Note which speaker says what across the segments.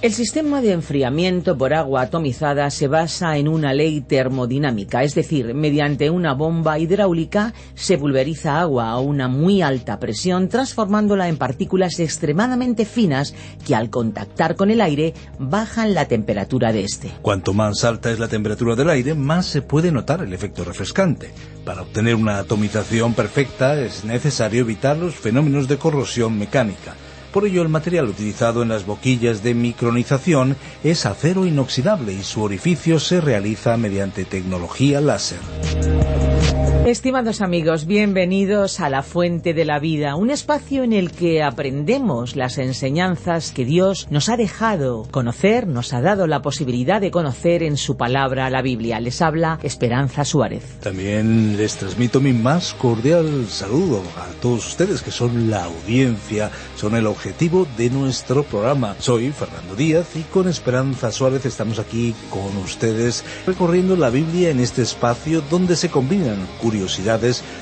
Speaker 1: El sistema de enfriamiento por agua atomizada se basa en una ley termodinámica, es decir, mediante una bomba hidráulica se pulveriza agua a una muy alta presión, transformándola en partículas extremadamente finas que al contactar con el aire bajan la temperatura de este.
Speaker 2: Cuanto más alta es la temperatura del aire, más se puede notar el efecto refrescante. Para obtener una atomización perfecta es necesario evitar los fenómenos de corrosión mecánica. Por ello, el material utilizado en las boquillas de micronización es acero inoxidable y su orificio se realiza mediante tecnología láser.
Speaker 1: Estimados amigos, bienvenidos a La Fuente de la Vida, un espacio en el que aprendemos las enseñanzas que Dios nos ha dejado conocer, nos ha dado la posibilidad de conocer en su palabra, la Biblia. Les habla Esperanza Suárez.
Speaker 2: También les transmito mi más cordial saludo a todos ustedes que son la audiencia, son el objetivo de nuestro programa. Soy Fernando Díaz y con Esperanza Suárez estamos aquí con ustedes recorriendo la Biblia en este espacio donde se combinan curiosidades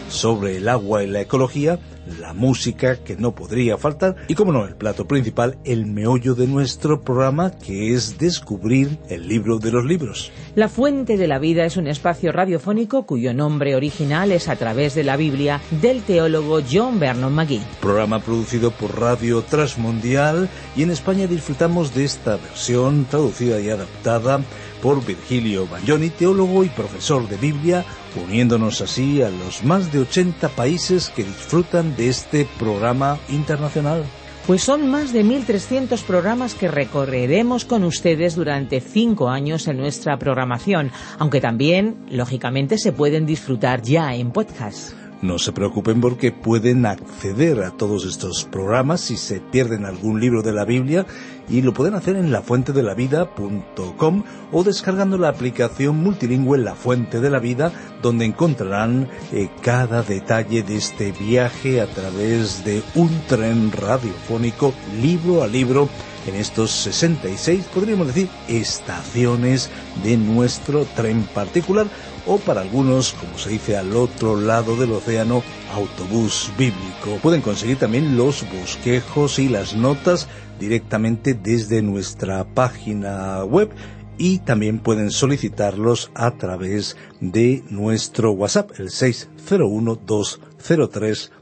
Speaker 2: sobre el agua y la ecología, la música que no podría faltar y, como no, el plato principal, el meollo de nuestro programa que es descubrir el libro de los libros.
Speaker 1: La Fuente de la Vida es un espacio radiofónico cuyo nombre original es a través de la Biblia del teólogo John Vernon McGee.
Speaker 2: Programa producido por Radio Transmundial y en España disfrutamos de esta versión traducida y adaptada por Virgilio Bagnoni, teólogo y profesor de Biblia, uniéndonos así a los más de 80 países que disfrutan de este programa internacional.
Speaker 1: Pues son más de 1.300 programas que recorreremos con ustedes durante cinco años en nuestra programación, aunque también, lógicamente, se pueden disfrutar ya en podcast.
Speaker 2: No se preocupen porque pueden acceder a todos estos programas si se pierden algún libro de la Biblia y lo pueden hacer en lafuentedelavida.com o descargando la aplicación multilingüe La Fuente de la Vida donde encontrarán eh, cada detalle de este viaje a través de un tren radiofónico libro a libro en estos 66, podríamos decir, estaciones de nuestro tren particular o para algunos, como se dice al otro lado del océano, autobús bíblico. Pueden conseguir también los bosquejos y las notas directamente desde nuestra página web y también pueden solicitarlos a través de nuestro WhatsApp, el 601 203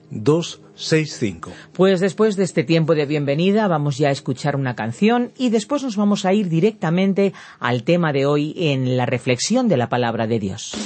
Speaker 2: 265.
Speaker 1: Pues después de este tiempo de bienvenida vamos ya a escuchar una canción y después nos vamos a ir directamente al tema de hoy en la reflexión de la palabra de Dios.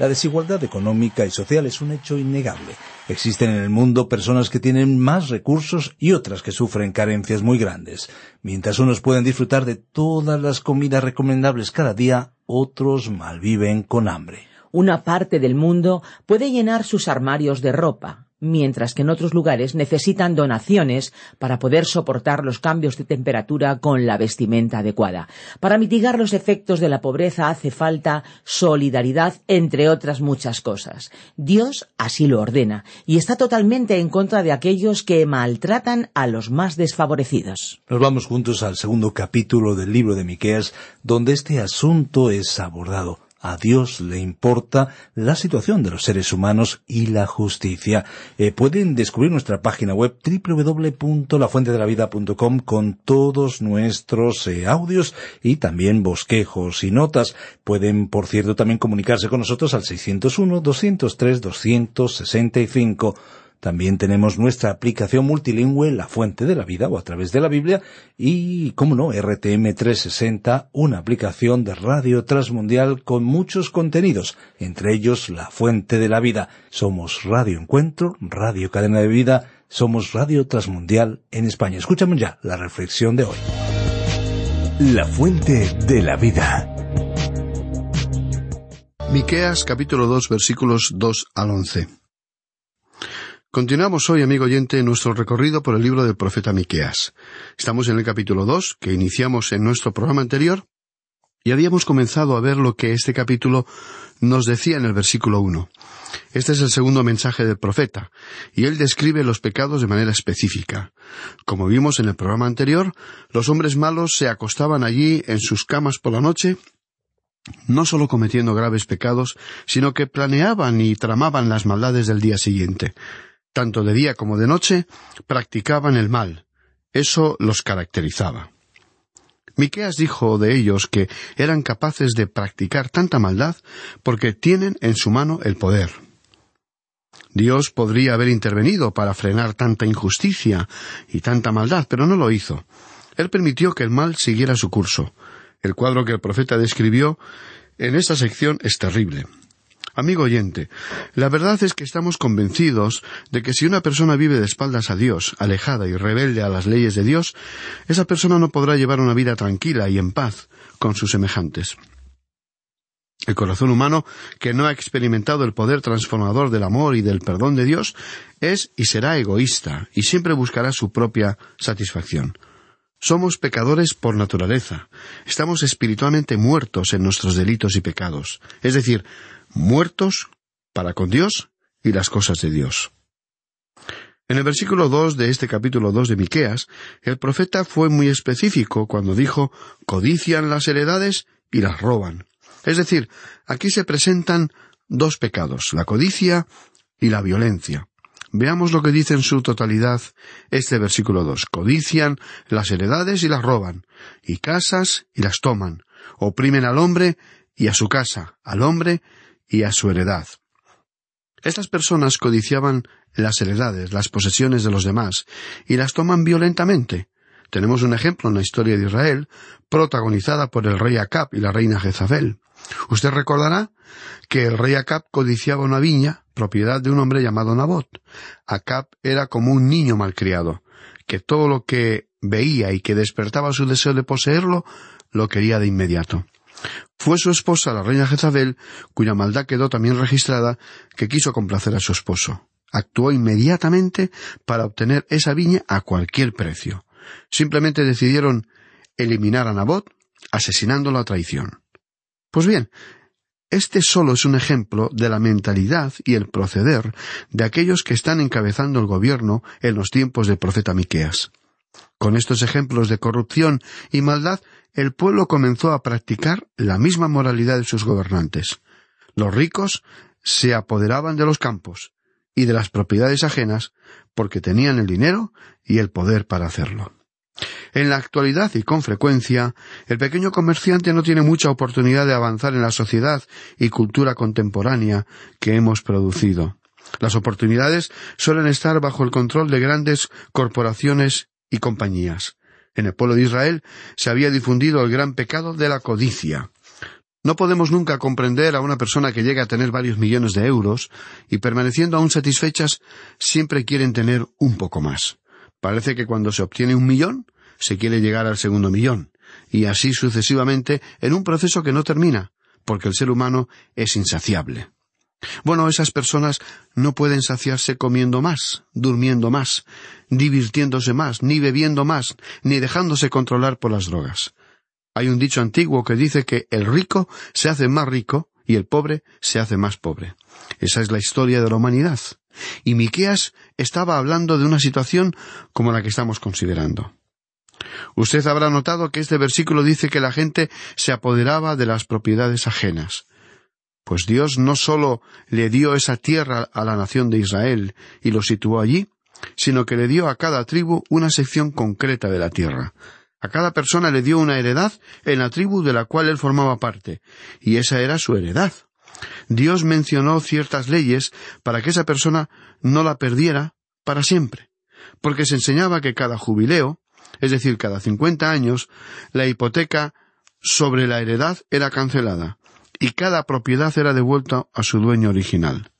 Speaker 2: La desigualdad económica y social es un hecho innegable. Existen en el mundo personas que tienen más recursos y otras que sufren carencias muy grandes. Mientras unos pueden disfrutar de todas las comidas recomendables cada día, otros malviven con hambre.
Speaker 1: Una parte del mundo puede llenar sus armarios de ropa, mientras que en otros lugares necesitan donaciones para poder soportar los cambios de temperatura con la vestimenta adecuada. Para mitigar los efectos de la pobreza hace falta solidaridad, entre otras muchas cosas. Dios así lo ordena y está totalmente en contra de aquellos que maltratan a los más desfavorecidos.
Speaker 2: Nos vamos juntos al segundo capítulo del libro de Miqueas, donde este asunto es abordado. A Dios le importa la situación de los seres humanos y la justicia. Eh, pueden descubrir nuestra página web www.lafuentedelavida.com con todos nuestros eh, audios y también bosquejos y notas. Pueden, por cierto, también comunicarse con nosotros al 601 203 265 también tenemos nuestra aplicación multilingüe La Fuente de la Vida o a través de la Biblia y, como no, RTM 360, una aplicación de radio transmundial con muchos contenidos, entre ellos La Fuente de la Vida. Somos Radio Encuentro, Radio Cadena de Vida, somos Radio Transmundial en España. Escúchame ya la reflexión de hoy.
Speaker 3: La Fuente de la Vida.
Speaker 4: Miqueas capítulo 2 versículos 2 al 11. Continuamos hoy, amigo oyente, nuestro recorrido por el libro del profeta Miqueas. Estamos en el capítulo dos, que iniciamos en nuestro programa anterior, y habíamos comenzado a ver lo que este capítulo nos decía en el versículo uno. Este es el segundo mensaje del profeta, y él describe los pecados de manera específica. Como vimos en el programa anterior, los hombres malos se acostaban allí en sus camas por la noche no solo cometiendo graves pecados, sino que planeaban y tramaban las maldades del día siguiente tanto de día como de noche, practicaban el mal. Eso los caracterizaba. Miqueas dijo de ellos que eran capaces de practicar tanta maldad porque tienen en su mano el poder. Dios podría haber intervenido para frenar tanta injusticia y tanta maldad, pero no lo hizo. Él permitió que el mal siguiera su curso. El cuadro que el profeta describió en esta sección es terrible. Amigo oyente, la verdad es que estamos convencidos de que si una persona vive de espaldas a Dios, alejada y rebelde a las leyes de Dios, esa persona no podrá llevar una vida tranquila y en paz con sus semejantes. El corazón humano, que no ha experimentado el poder transformador del amor y del perdón de Dios, es y será egoísta y siempre buscará su propia satisfacción. Somos pecadores por naturaleza. Estamos espiritualmente muertos en nuestros delitos y pecados. Es decir, muertos para con Dios y las cosas de Dios. En el versículo dos de este capítulo dos de Miqueas, el profeta fue muy específico cuando dijo codician las heredades y las roban. Es decir, aquí se presentan dos pecados, la codicia y la violencia. Veamos lo que dice en su totalidad este versículo dos. Codician las heredades y las roban, y casas y las toman, oprimen al hombre y a su casa, al hombre y a su heredad. Estas personas codiciaban las heredades, las posesiones de los demás, y las toman violentamente. Tenemos un ejemplo en la historia de Israel, protagonizada por el rey Acab y la reina Jezabel. Usted recordará que el rey Acab codiciaba una viña, propiedad de un hombre llamado Nabot. Acab era como un niño malcriado, que todo lo que veía y que despertaba su deseo de poseerlo, lo quería de inmediato. Fue su esposa, la reina Jezabel, cuya maldad quedó también registrada, que quiso complacer a su esposo. Actuó inmediatamente para obtener esa viña a cualquier precio. Simplemente decidieron eliminar a Nabot, asesinándolo a traición. Pues bien, este solo es un ejemplo de la mentalidad y el proceder de aquellos que están encabezando el gobierno en los tiempos del profeta Miqueas. Con estos ejemplos de corrupción y maldad el pueblo comenzó a practicar la misma moralidad de sus gobernantes. Los ricos se apoderaban de los campos y de las propiedades ajenas porque tenían el dinero y el poder para hacerlo. En la actualidad y con frecuencia, el pequeño comerciante no tiene mucha oportunidad de avanzar en la sociedad y cultura contemporánea que hemos producido. Las oportunidades suelen estar bajo el control de grandes corporaciones y compañías. En el pueblo de Israel se había difundido el gran pecado de la codicia. No podemos nunca comprender a una persona que llega a tener varios millones de euros y permaneciendo aún satisfechas siempre quieren tener un poco más. Parece que cuando se obtiene un millón se quiere llegar al segundo millón y así sucesivamente en un proceso que no termina, porque el ser humano es insaciable. Bueno, esas personas no pueden saciarse comiendo más, durmiendo más, divirtiéndose más, ni bebiendo más, ni dejándose controlar por las drogas. Hay un dicho antiguo que dice que el rico se hace más rico y el pobre se hace más pobre. Esa es la historia de la humanidad. Y Miqueas estaba hablando de una situación como la que estamos considerando. Usted habrá notado que este versículo dice que la gente se apoderaba de las propiedades ajenas. Pues Dios no sólo le dio esa tierra a la nación de Israel y lo situó allí, sino que le dio a cada tribu una sección concreta de la tierra. A cada persona le dio una heredad en la tribu de la cual él formaba parte, y esa era su heredad. Dios mencionó ciertas leyes para que esa persona no la perdiera para siempre, porque se enseñaba que cada jubileo, es decir, cada cincuenta años, la hipoteca sobre la heredad era cancelada, y cada propiedad era devuelta a su dueño original.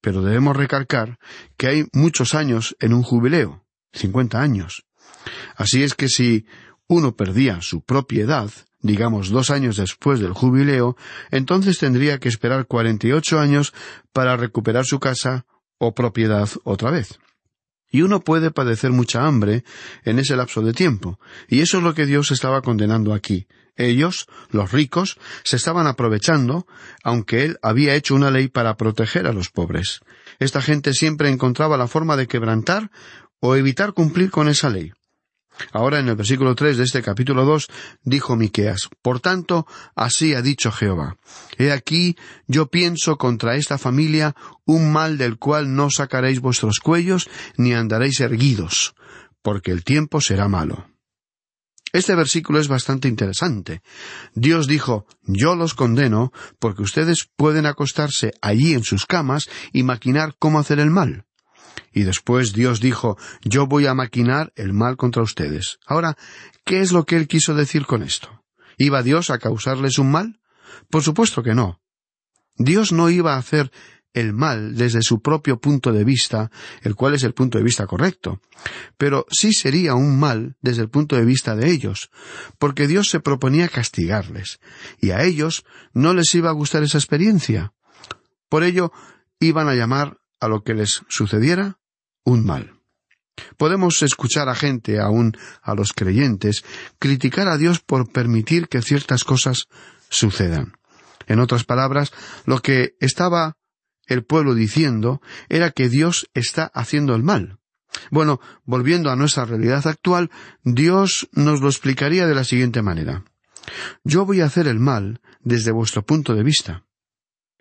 Speaker 4: Pero debemos recalcar que hay muchos años en un jubileo, cincuenta años. Así es que si uno perdía su propiedad, digamos dos años después del jubileo, entonces tendría que esperar cuarenta y ocho años para recuperar su casa o propiedad otra vez. Y uno puede padecer mucha hambre en ese lapso de tiempo, y eso es lo que Dios estaba condenando aquí. Ellos, los ricos, se estaban aprovechando, aunque Él había hecho una ley para proteger a los pobres. Esta gente siempre encontraba la forma de quebrantar o evitar cumplir con esa ley. Ahora en el versículo tres de este capítulo dos dijo Miqueas, Por tanto, así ha dicho Jehová. He aquí, yo pienso contra esta familia un mal del cual no sacaréis vuestros cuellos, ni andaréis erguidos, porque el tiempo será malo. Este versículo es bastante interesante. Dios dijo, yo los condeno porque ustedes pueden acostarse allí en sus camas y maquinar cómo hacer el mal. Y después Dios dijo, yo voy a maquinar el mal contra ustedes. Ahora, ¿qué es lo que él quiso decir con esto? ¿Iba Dios a causarles un mal? Por supuesto que no. Dios no iba a hacer el mal desde su propio punto de vista, el cual es el punto de vista correcto. Pero sí sería un mal desde el punto de vista de ellos, porque Dios se proponía castigarles, y a ellos no les iba a gustar esa experiencia. Por ello, iban a llamar a lo que les sucediera un mal. Podemos escuchar a gente, aun a los creyentes, criticar a Dios por permitir que ciertas cosas sucedan. En otras palabras, lo que estaba el pueblo diciendo era que Dios está haciendo el mal. Bueno, volviendo a nuestra realidad actual, Dios nos lo explicaría de la siguiente manera. Yo voy a hacer el mal desde vuestro punto de vista.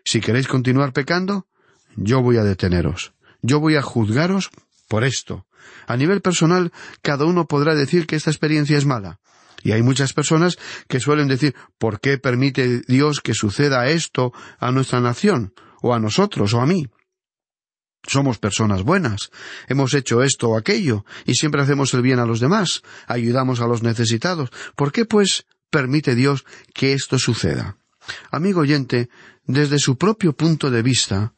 Speaker 4: Si queréis continuar pecando, yo voy a deteneros. Yo voy a juzgaros por esto. A nivel personal, cada uno podrá decir que esta experiencia es mala. Y hay muchas personas que suelen decir ¿por qué permite Dios que suceda esto a nuestra nación? o a nosotros o a mí? Somos personas buenas, hemos hecho esto o aquello, y siempre hacemos el bien a los demás, ayudamos a los necesitados. ¿Por qué, pues, permite Dios que esto suceda? Amigo oyente, desde su propio punto de vista,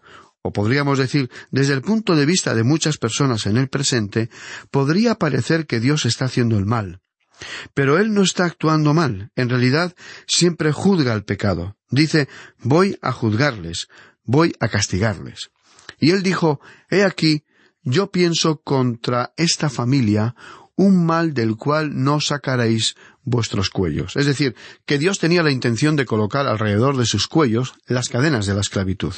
Speaker 4: o podríamos decir desde el punto de vista de muchas personas en el presente, podría parecer que Dios está haciendo el mal. Pero Él no está actuando mal, en realidad siempre juzga el pecado. Dice, voy a juzgarles, voy a castigarles. Y Él dijo, He aquí, yo pienso contra esta familia un mal del cual no sacaréis vuestros cuellos. Es decir, que Dios tenía la intención de colocar alrededor de sus cuellos las cadenas de la esclavitud.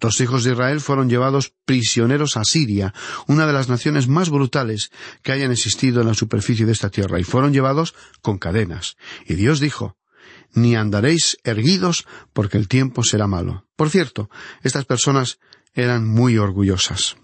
Speaker 4: Los hijos de Israel fueron llevados prisioneros a Siria, una de las naciones más brutales que hayan existido en la superficie de esta tierra, y fueron llevados con cadenas. Y Dios dijo, ni andaréis erguidos porque el tiempo será malo. Por cierto, estas personas eran muy orgullosas.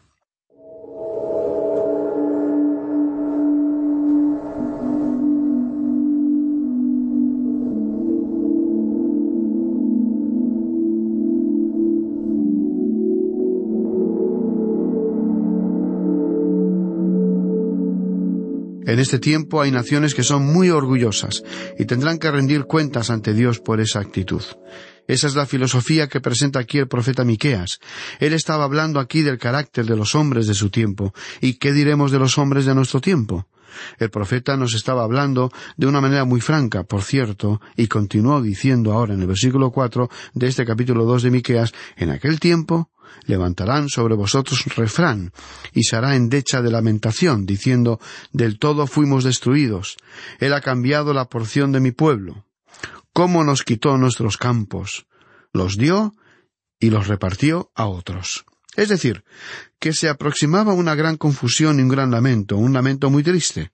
Speaker 4: En este tiempo hay naciones que son muy orgullosas y tendrán que rendir cuentas ante Dios por esa actitud. Esa es la filosofía que presenta aquí el profeta Miqueas. Él estaba hablando aquí del carácter de los hombres de su tiempo. ¿Y qué diremos de los hombres de nuestro tiempo? El profeta nos estaba hablando de una manera muy franca, por cierto, y continuó diciendo ahora en el versículo cuatro de este capítulo dos de Miqueas, en aquel tiempo levantarán sobre vosotros refrán, y se hará endecha de lamentación, diciendo del todo fuimos destruidos. Él ha cambiado la porción de mi pueblo. ¿Cómo nos quitó nuestros campos? Los dio y los repartió a otros. Es decir, que se aproximaba una gran confusión y un gran lamento, un lamento muy triste.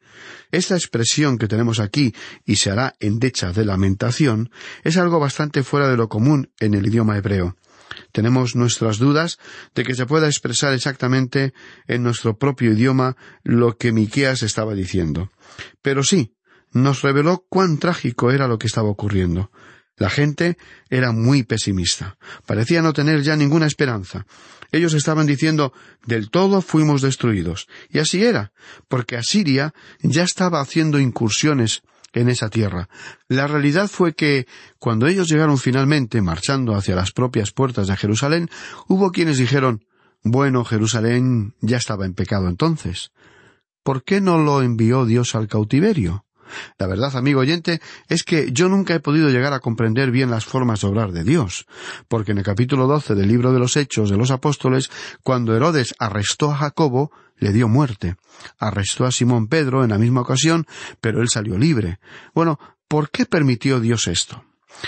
Speaker 4: Esta expresión que tenemos aquí, y se hará endecha de lamentación, es algo bastante fuera de lo común en el idioma hebreo. Tenemos nuestras dudas de que se pueda expresar exactamente en nuestro propio idioma lo que Miqueas estaba diciendo. Pero sí, nos reveló cuán trágico era lo que estaba ocurriendo. La gente era muy pesimista. Parecía no tener ya ninguna esperanza. Ellos estaban diciendo del todo fuimos destruidos. Y así era, porque Asiria ya estaba haciendo incursiones en esa tierra. La realidad fue que, cuando ellos llegaron finalmente marchando hacia las propias puertas de Jerusalén, hubo quienes dijeron Bueno, Jerusalén ya estaba en pecado entonces. ¿Por qué no lo envió Dios al cautiverio? La verdad, amigo oyente, es que yo nunca he podido llegar a comprender bien las formas de obrar de Dios, porque en el capítulo doce del libro de los Hechos de los Apóstoles, cuando Herodes arrestó a Jacobo, le dio muerte. Arrestó a Simón Pedro en la misma ocasión, pero él salió libre. Bueno, ¿por qué permitió Dios esto?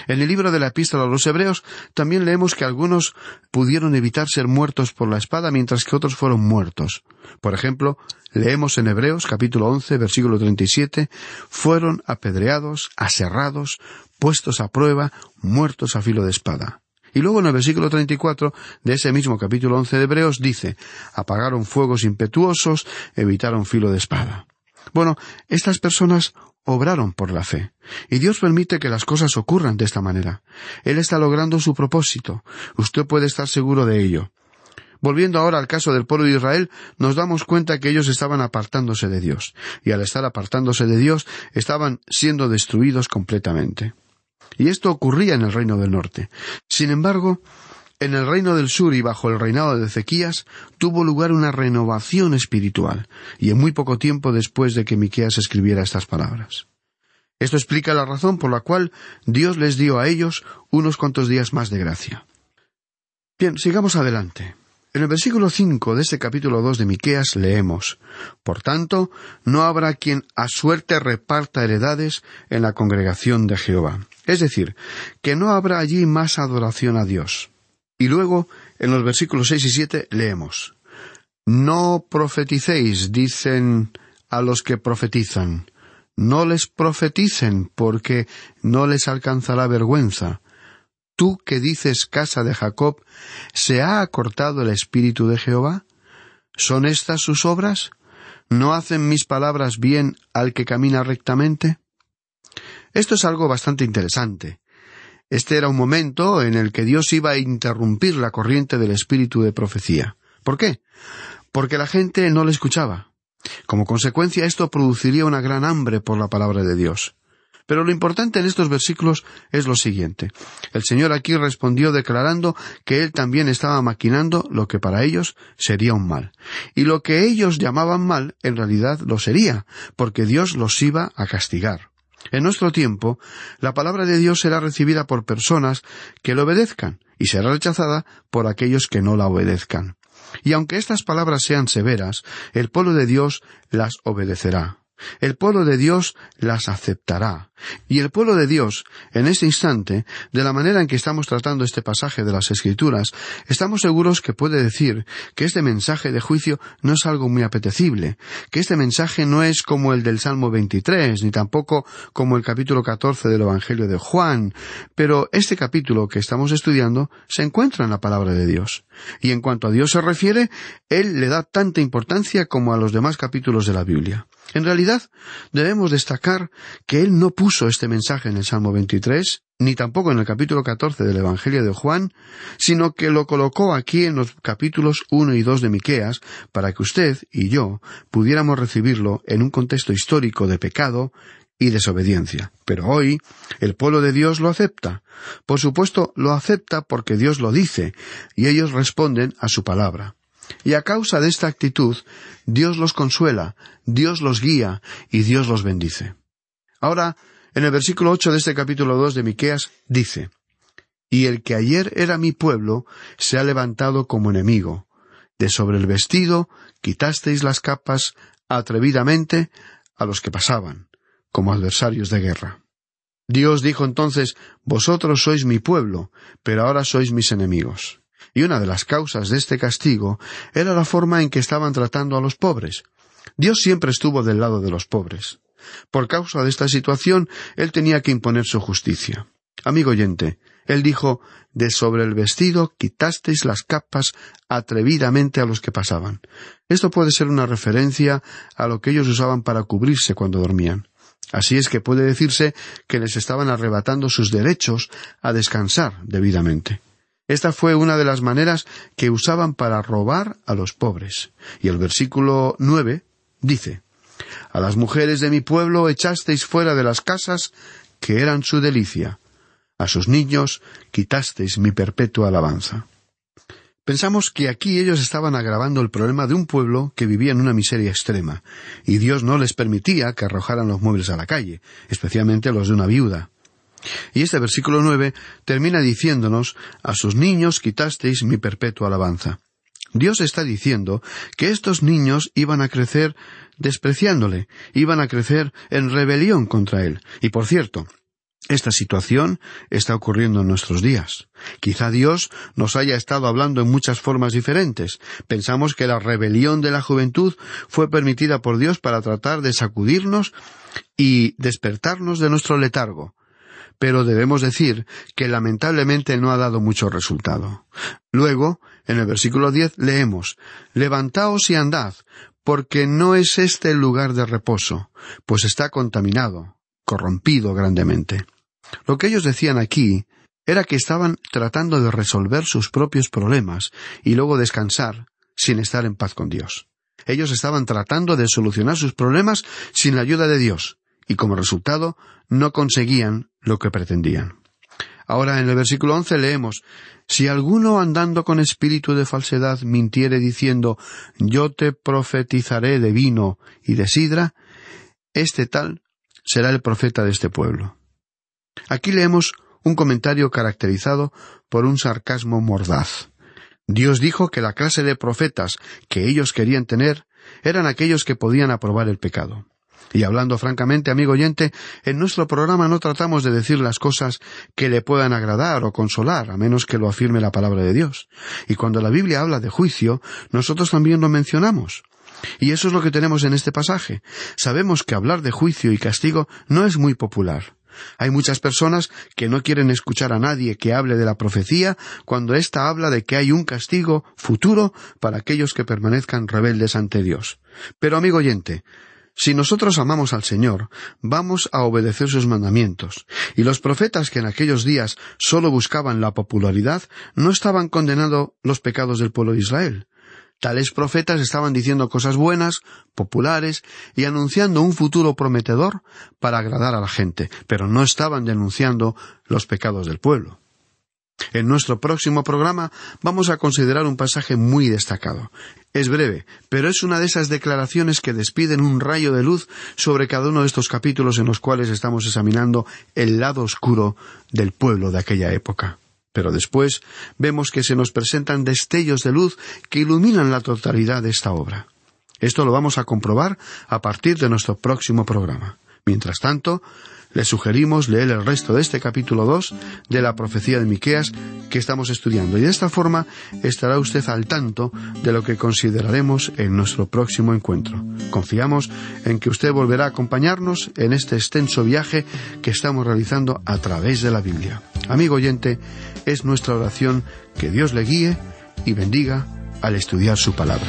Speaker 4: En el libro de la epístola a los Hebreos también leemos que algunos pudieron evitar ser muertos por la espada mientras que otros fueron muertos. Por ejemplo, leemos en Hebreos capítulo once versículo treinta y siete fueron apedreados, aserrados, puestos a prueba, muertos a filo de espada. Y luego en el versículo 34 de ese mismo capítulo once de Hebreos dice apagaron fuegos impetuosos, evitaron filo de espada. Bueno, estas personas obraron por la fe. Y Dios permite que las cosas ocurran de esta manera. Él está logrando su propósito. Usted puede estar seguro de ello. Volviendo ahora al caso del pueblo de Israel, nos damos cuenta que ellos estaban apartándose de Dios, y al estar apartándose de Dios, estaban siendo destruidos completamente. Y esto ocurría en el reino del norte. Sin embargo, en el reino del sur y bajo el reinado de Ezequías tuvo lugar una renovación espiritual, y en muy poco tiempo después de que Miqueas escribiera estas palabras. Esto explica la razón por la cual Dios les dio a ellos unos cuantos días más de gracia. Bien, sigamos adelante. En el versículo cinco de este capítulo dos de Miqueas leemos Por tanto, no habrá quien a suerte reparta heredades en la congregación de Jehová. Es decir, que no habrá allí más adoración a Dios. Y luego, en los versículos seis y siete, leemos No profeticéis, dicen a los que profetizan. No les profeticen, porque no les alcanzará vergüenza. Tú que dices casa de Jacob, ¿se ha acortado el espíritu de Jehová? ¿Son estas sus obras? ¿No hacen mis palabras bien al que camina rectamente? Esto es algo bastante interesante. Este era un momento en el que Dios iba a interrumpir la corriente del espíritu de profecía. ¿Por qué? Porque la gente no le escuchaba. Como consecuencia esto produciría una gran hambre por la palabra de Dios. Pero lo importante en estos versículos es lo siguiente. El Señor aquí respondió declarando que Él también estaba maquinando lo que para ellos sería un mal. Y lo que ellos llamaban mal, en realidad lo sería, porque Dios los iba a castigar. En nuestro tiempo, la palabra de Dios será recibida por personas que lo obedezcan y será rechazada por aquellos que no la obedezcan. Y aunque estas palabras sean severas, el pueblo de Dios las obedecerá. El pueblo de Dios las aceptará. Y el pueblo de Dios, en este instante, de la manera en que estamos tratando este pasaje de las Escrituras, estamos seguros que puede decir que este mensaje de juicio no es algo muy apetecible, que este mensaje no es como el del Salmo 23, ni tampoco como el capítulo 14 del Evangelio de Juan, pero este capítulo que estamos estudiando se encuentra en la palabra de Dios. Y en cuanto a Dios se refiere, Él le da tanta importancia como a los demás capítulos de la Biblia. En realidad, debemos destacar que él no puso este mensaje en el Salmo 23, ni tampoco en el capítulo 14 del Evangelio de Juan, sino que lo colocó aquí en los capítulos 1 y 2 de Miqueas para que usted y yo pudiéramos recibirlo en un contexto histórico de pecado y desobediencia. Pero hoy el pueblo de Dios lo acepta. Por supuesto, lo acepta porque Dios lo dice, y ellos responden a su palabra. Y a causa de esta actitud, Dios los consuela, Dios los guía y Dios los bendice. Ahora, en el versículo ocho de este capítulo dos de Miqueas dice Y el que ayer era mi pueblo se ha levantado como enemigo. De sobre el vestido quitasteis las capas atrevidamente a los que pasaban, como adversarios de guerra. Dios dijo entonces Vosotros sois mi pueblo, pero ahora sois mis enemigos y una de las causas de este castigo era la forma en que estaban tratando a los pobres. Dios siempre estuvo del lado de los pobres. Por causa de esta situación, Él tenía que imponer su justicia. Amigo oyente, Él dijo, de sobre el vestido quitasteis las capas atrevidamente a los que pasaban. Esto puede ser una referencia a lo que ellos usaban para cubrirse cuando dormían. Así es que puede decirse que les estaban arrebatando sus derechos a descansar debidamente. Esta fue una de las maneras que usaban para robar a los pobres. Y el versículo nueve dice A las mujeres de mi pueblo echasteis fuera de las casas que eran su delicia. A sus niños quitasteis mi perpetua alabanza. Pensamos que aquí ellos estaban agravando el problema de un pueblo que vivía en una miseria extrema, y Dios no les permitía que arrojaran los muebles a la calle, especialmente los de una viuda. Y este versículo nueve termina diciéndonos A sus niños quitasteis mi perpetua alabanza. Dios está diciendo que estos niños iban a crecer despreciándole, iban a crecer en rebelión contra él. Y por cierto, esta situación está ocurriendo en nuestros días. Quizá Dios nos haya estado hablando en muchas formas diferentes. Pensamos que la rebelión de la juventud fue permitida por Dios para tratar de sacudirnos y despertarnos de nuestro letargo pero debemos decir que lamentablemente no ha dado mucho resultado. Luego, en el versículo diez leemos Levantaos y andad, porque no es este el lugar de reposo, pues está contaminado, corrompido grandemente. Lo que ellos decían aquí era que estaban tratando de resolver sus propios problemas y luego descansar sin estar en paz con Dios. Ellos estaban tratando de solucionar sus problemas sin la ayuda de Dios, y como resultado no conseguían lo que pretendían. Ahora en el versículo once leemos Si alguno andando con espíritu de falsedad mintiere diciendo Yo te profetizaré de vino y de sidra, este tal será el profeta de este pueblo. Aquí leemos un comentario caracterizado por un sarcasmo mordaz. Dios dijo que la clase de profetas que ellos querían tener eran aquellos que podían aprobar el pecado. Y hablando francamente, amigo oyente, en nuestro programa no tratamos de decir las cosas que le puedan agradar o consolar, a menos que lo afirme la palabra de Dios. Y cuando la Biblia habla de juicio, nosotros también lo mencionamos. Y eso es lo que tenemos en este pasaje. Sabemos que hablar de juicio y castigo no es muy popular. Hay muchas personas que no quieren escuchar a nadie que hable de la profecía cuando ésta habla de que hay un castigo futuro para aquellos que permanezcan rebeldes ante Dios. Pero, amigo oyente, si nosotros amamos al Señor, vamos a obedecer sus mandamientos. Y los profetas que en aquellos días sólo buscaban la popularidad no estaban condenando los pecados del pueblo de Israel. Tales profetas estaban diciendo cosas buenas, populares, y anunciando un futuro prometedor para agradar a la gente, pero no estaban denunciando los pecados del pueblo. En nuestro próximo programa vamos a considerar un pasaje muy destacado. Es breve, pero es una de esas declaraciones que despiden un rayo de luz sobre cada uno de estos capítulos en los cuales estamos examinando el lado oscuro del pueblo de aquella época. Pero después vemos que se nos presentan destellos de luz que iluminan la totalidad de esta obra. Esto lo vamos a comprobar a partir de nuestro próximo programa. Mientras tanto, le sugerimos leer el resto de este capítulo 2 de la profecía de Miqueas que estamos estudiando y de esta forma estará usted al tanto de lo que consideraremos en nuestro próximo encuentro. Confiamos en que usted volverá a acompañarnos en este extenso viaje que estamos realizando a través de la Biblia. Amigo oyente, es nuestra oración que Dios le guíe y bendiga al estudiar su palabra.